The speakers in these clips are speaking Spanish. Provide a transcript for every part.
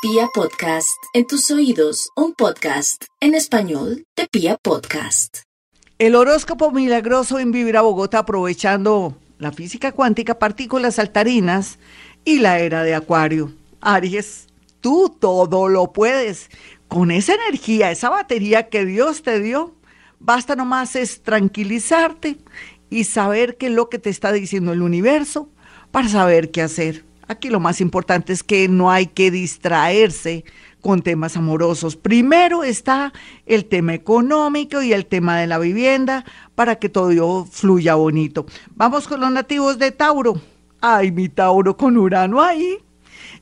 Pia Podcast, en tus oídos, un podcast en español de Pia Podcast. El horóscopo milagroso en Vivir a Bogotá aprovechando la física cuántica, partículas saltarinas y la era de Acuario. Aries, tú todo lo puedes. Con esa energía, esa batería que Dios te dio, basta nomás es tranquilizarte y saber qué es lo que te está diciendo el universo para saber qué hacer. Aquí lo más importante es que no hay que distraerse con temas amorosos. Primero está el tema económico y el tema de la vivienda para que todo fluya bonito. Vamos con los nativos de Tauro. Ay, mi Tauro con Urano ahí.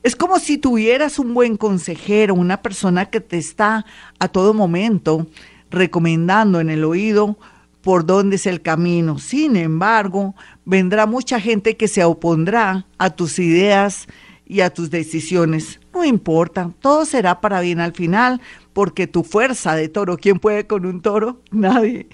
Es como si tuvieras un buen consejero, una persona que te está a todo momento recomendando en el oído por dónde es el camino. Sin embargo, vendrá mucha gente que se opondrá a tus ideas y a tus decisiones. No importa, todo será para bien al final, porque tu fuerza de toro, ¿quién puede con un toro? Nadie.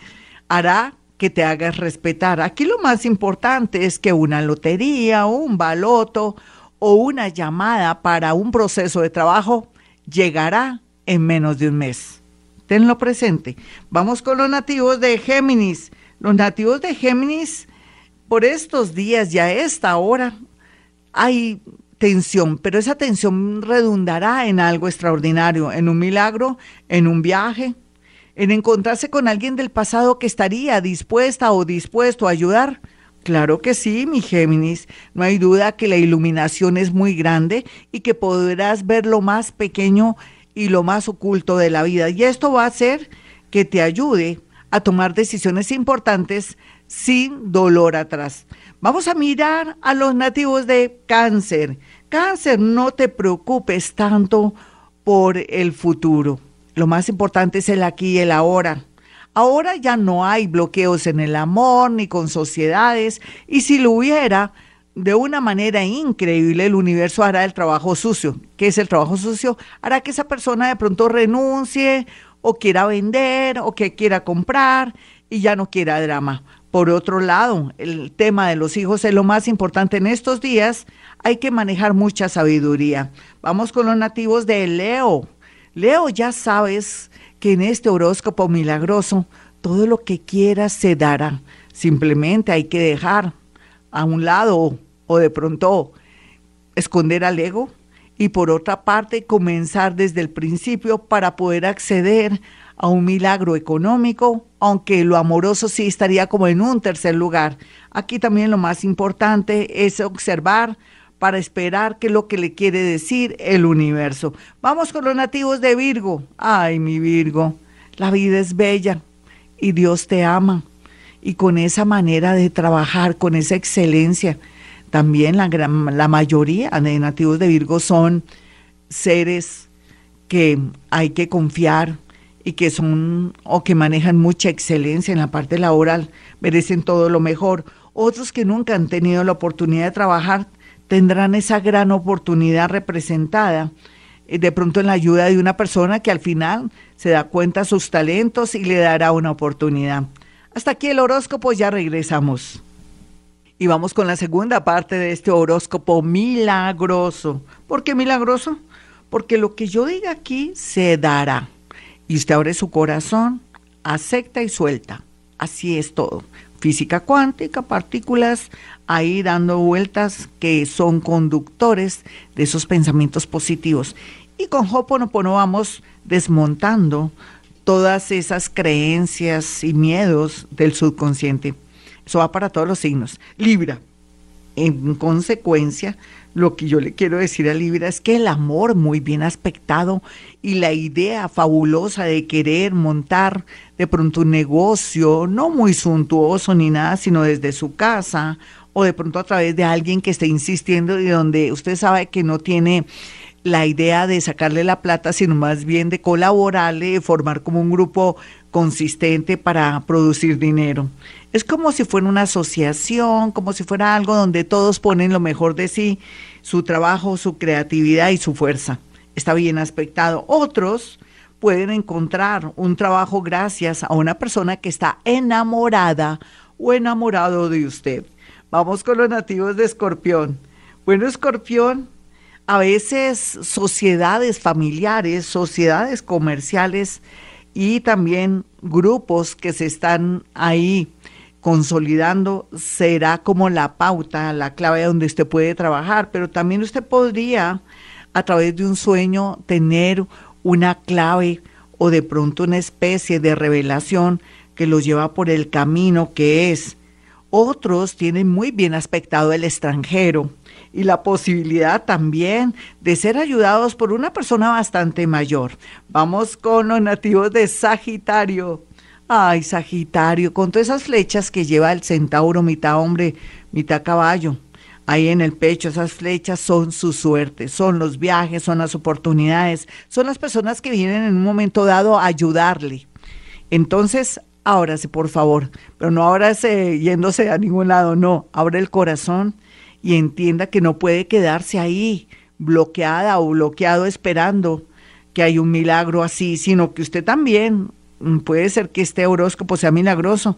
Hará que te hagas respetar. Aquí lo más importante es que una lotería, un baloto o una llamada para un proceso de trabajo llegará en menos de un mes. Tenlo presente. Vamos con los nativos de Géminis. Los nativos de Géminis, por estos días y a esta hora, hay tensión, pero esa tensión redundará en algo extraordinario, en un milagro, en un viaje, en encontrarse con alguien del pasado que estaría dispuesta o dispuesto a ayudar. Claro que sí, mi Géminis. No hay duda que la iluminación es muy grande y que podrás ver lo más pequeño y lo más oculto de la vida. Y esto va a hacer que te ayude a tomar decisiones importantes sin dolor atrás. Vamos a mirar a los nativos de cáncer. Cáncer, no te preocupes tanto por el futuro. Lo más importante es el aquí y el ahora. Ahora ya no hay bloqueos en el amor ni con sociedades y si lo hubiera, de una manera increíble el universo hará el trabajo sucio. ¿Qué es el trabajo sucio? Hará que esa persona de pronto renuncie o quiera vender o que quiera comprar y ya no quiera drama. Por otro lado, el tema de los hijos es lo más importante en estos días. Hay que manejar mucha sabiduría. Vamos con los nativos de Leo. Leo, ya sabes que en este horóscopo milagroso todo lo que quieras se dará. Simplemente hay que dejar a un lado o de pronto esconder al ego y por otra parte comenzar desde el principio para poder acceder a un milagro económico, aunque lo amoroso sí estaría como en un tercer lugar. Aquí también lo más importante es observar para esperar qué es lo que le quiere decir el universo. Vamos con los nativos de Virgo. Ay, mi Virgo, la vida es bella y Dios te ama y con esa manera de trabajar, con esa excelencia. También la, la mayoría de nativos de Virgo son seres que hay que confiar y que son o que manejan mucha excelencia en la parte laboral, merecen todo lo mejor. Otros que nunca han tenido la oportunidad de trabajar tendrán esa gran oportunidad representada eh, de pronto en la ayuda de una persona que al final se da cuenta de sus talentos y le dará una oportunidad. Hasta aquí el horóscopo, ya regresamos. Y vamos con la segunda parte de este horóscopo milagroso. ¿Por qué milagroso? Porque lo que yo diga aquí se dará. Y usted abre su corazón, acepta y suelta. Así es todo. Física cuántica, partículas ahí dando vueltas que son conductores de esos pensamientos positivos. Y con Hoponopono vamos desmontando todas esas creencias y miedos del subconsciente. Eso va para todos los signos. Libra. En consecuencia, lo que yo le quiero decir a Libra es que el amor muy bien aspectado y la idea fabulosa de querer montar de pronto un negocio, no muy suntuoso ni nada, sino desde su casa o de pronto a través de alguien que esté insistiendo y donde usted sabe que no tiene la idea de sacarle la plata, sino más bien de colaborarle, formar como un grupo consistente para producir dinero. Es como si fuera una asociación, como si fuera algo donde todos ponen lo mejor de sí, su trabajo, su creatividad y su fuerza. Está bien aspectado. Otros pueden encontrar un trabajo gracias a una persona que está enamorada o enamorado de usted. Vamos con los nativos de Escorpión. Bueno, Escorpión, a veces sociedades familiares, sociedades comerciales y también grupos que se están ahí consolidando será como la pauta, la clave donde usted puede trabajar, pero también usted podría a través de un sueño tener una clave o de pronto una especie de revelación que los lleva por el camino que es. Otros tienen muy bien aspectado el extranjero y la posibilidad también de ser ayudados por una persona bastante mayor. Vamos con los nativos de Sagitario. Ay, Sagitario, con todas esas flechas que lleva el centauro, mitad hombre, mitad caballo. Ahí en el pecho, esas flechas son su suerte, son los viajes, son las oportunidades, son las personas que vienen en un momento dado a ayudarle. Entonces, ábrase, por favor, pero no ábrase yéndose a ningún lado, no, abre el corazón y entienda que no puede quedarse ahí bloqueada o bloqueado esperando que hay un milagro así, sino que usted también, mm, puede ser que este horóscopo sea milagroso,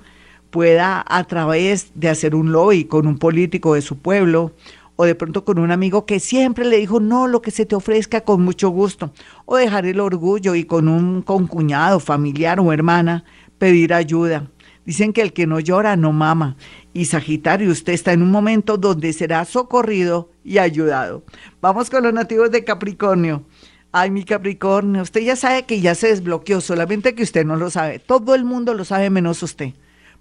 pueda a través de hacer un lobby con un político de su pueblo o de pronto con un amigo que siempre le dijo, no, lo que se te ofrezca con mucho gusto, o dejar el orgullo y con un concuñado, familiar o hermana pedir ayuda. Dicen que el que no llora no mama. Y Sagitario, usted está en un momento donde será socorrido y ayudado. Vamos con los nativos de Capricornio. Ay, mi Capricornio, usted ya sabe que ya se desbloqueó, solamente que usted no lo sabe. Todo el mundo lo sabe menos usted.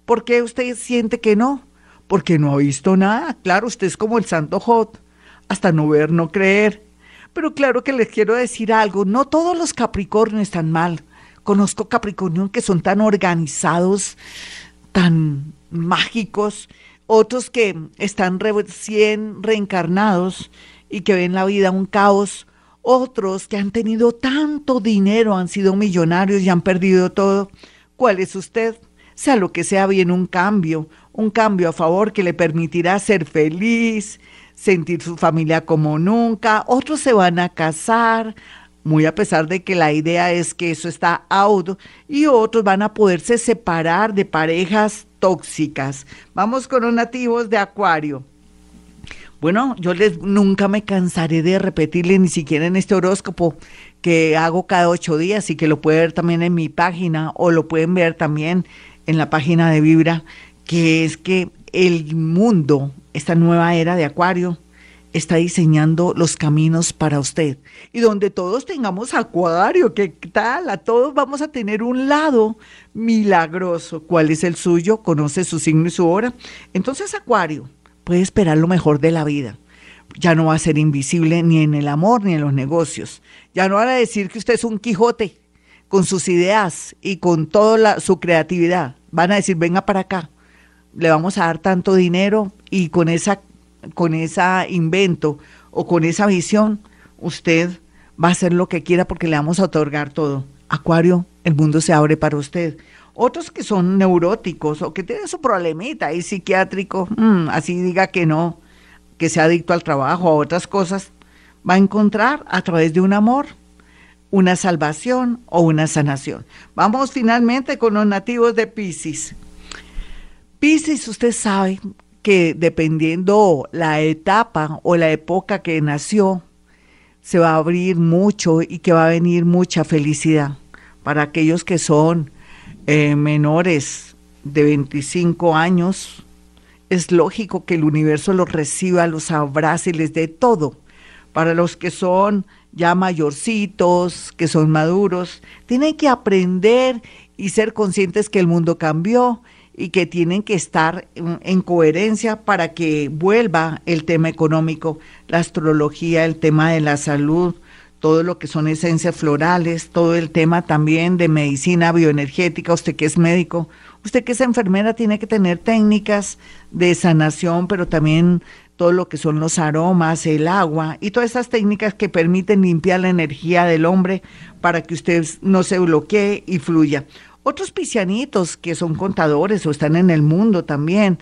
¿Por qué usted siente que no? Porque no ha visto nada. Claro, usted es como el santo Jot. Hasta no ver, no creer. Pero claro que les quiero decir algo. No todos los Capricornios están mal. Conozco Capricornio que son tan organizados, tan mágicos, otros que están recién reencarnados y que ven la vida un caos, otros que han tenido tanto dinero, han sido millonarios y han perdido todo. ¿Cuál es usted? Sea lo que sea, viene un cambio, un cambio a favor que le permitirá ser feliz, sentir su familia como nunca. Otros se van a casar, muy a pesar de que la idea es que eso está out, y otros van a poderse separar de parejas tóxicas. Vamos con los nativos de Acuario. Bueno, yo les nunca me cansaré de repetirle ni siquiera en este horóscopo que hago cada ocho días y que lo puede ver también en mi página o lo pueden ver también en la página de Vibra, que es que el mundo, esta nueva era de Acuario, está diseñando los caminos para usted. Y donde todos tengamos acuario, ¿qué tal? A todos vamos a tener un lado milagroso. ¿Cuál es el suyo? ¿Conoce su signo y su hora? Entonces, acuario, puede esperar lo mejor de la vida. Ya no va a ser invisible ni en el amor ni en los negocios. Ya no van a decir que usted es un Quijote con sus ideas y con toda su creatividad. Van a decir, venga para acá, le vamos a dar tanto dinero y con esa con ese invento o con esa visión, usted va a hacer lo que quiera porque le vamos a otorgar todo. Acuario, el mundo se abre para usted. Otros que son neuróticos o que tienen su problemita ahí psiquiátrico, mm, así diga que no, que sea adicto al trabajo, a otras cosas, va a encontrar a través de un amor una salvación o una sanación. Vamos finalmente con los nativos de Pisces. Pisces, usted sabe que dependiendo la etapa o la época que nació, se va a abrir mucho y que va a venir mucha felicidad. Para aquellos que son eh, menores de 25 años, es lógico que el universo los reciba, los abrace y les dé todo. Para los que son ya mayorcitos, que son maduros, tienen que aprender y ser conscientes que el mundo cambió y que tienen que estar en, coherencia para que vuelva el tema económico, la astrología, el tema de la salud, todo lo que son esencias florales, todo el tema también de medicina bioenergética, usted que es médico, usted que es enfermera tiene que tener técnicas de sanación, pero también todo lo que son los aromas, el agua y todas esas técnicas que permiten limpiar la energía del hombre para que usted no se bloquee y fluya. Otros piscianitos que son contadores o están en el mundo también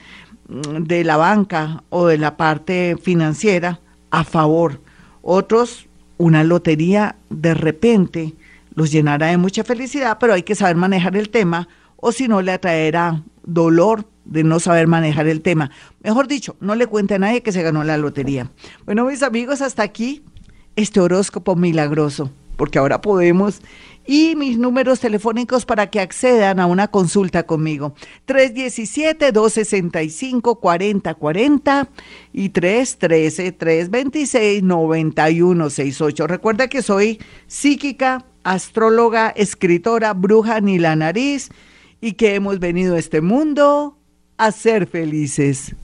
mm, de la banca o de la parte financiera a favor. Otros, una lotería de repente los llenará de mucha felicidad, pero hay que saber manejar el tema o si no le atraerá dolor de no saber manejar el tema. Mejor dicho, no le cuente a nadie que se ganó la lotería. Bueno, mis amigos, hasta aquí este horóscopo milagroso, porque ahora podemos y mis números telefónicos para que accedan a una consulta conmigo. 317-265-4040 y 313-326-9168. Recuerda que soy psíquica, astróloga, escritora, bruja ni la nariz y que hemos venido a este mundo a ser felices.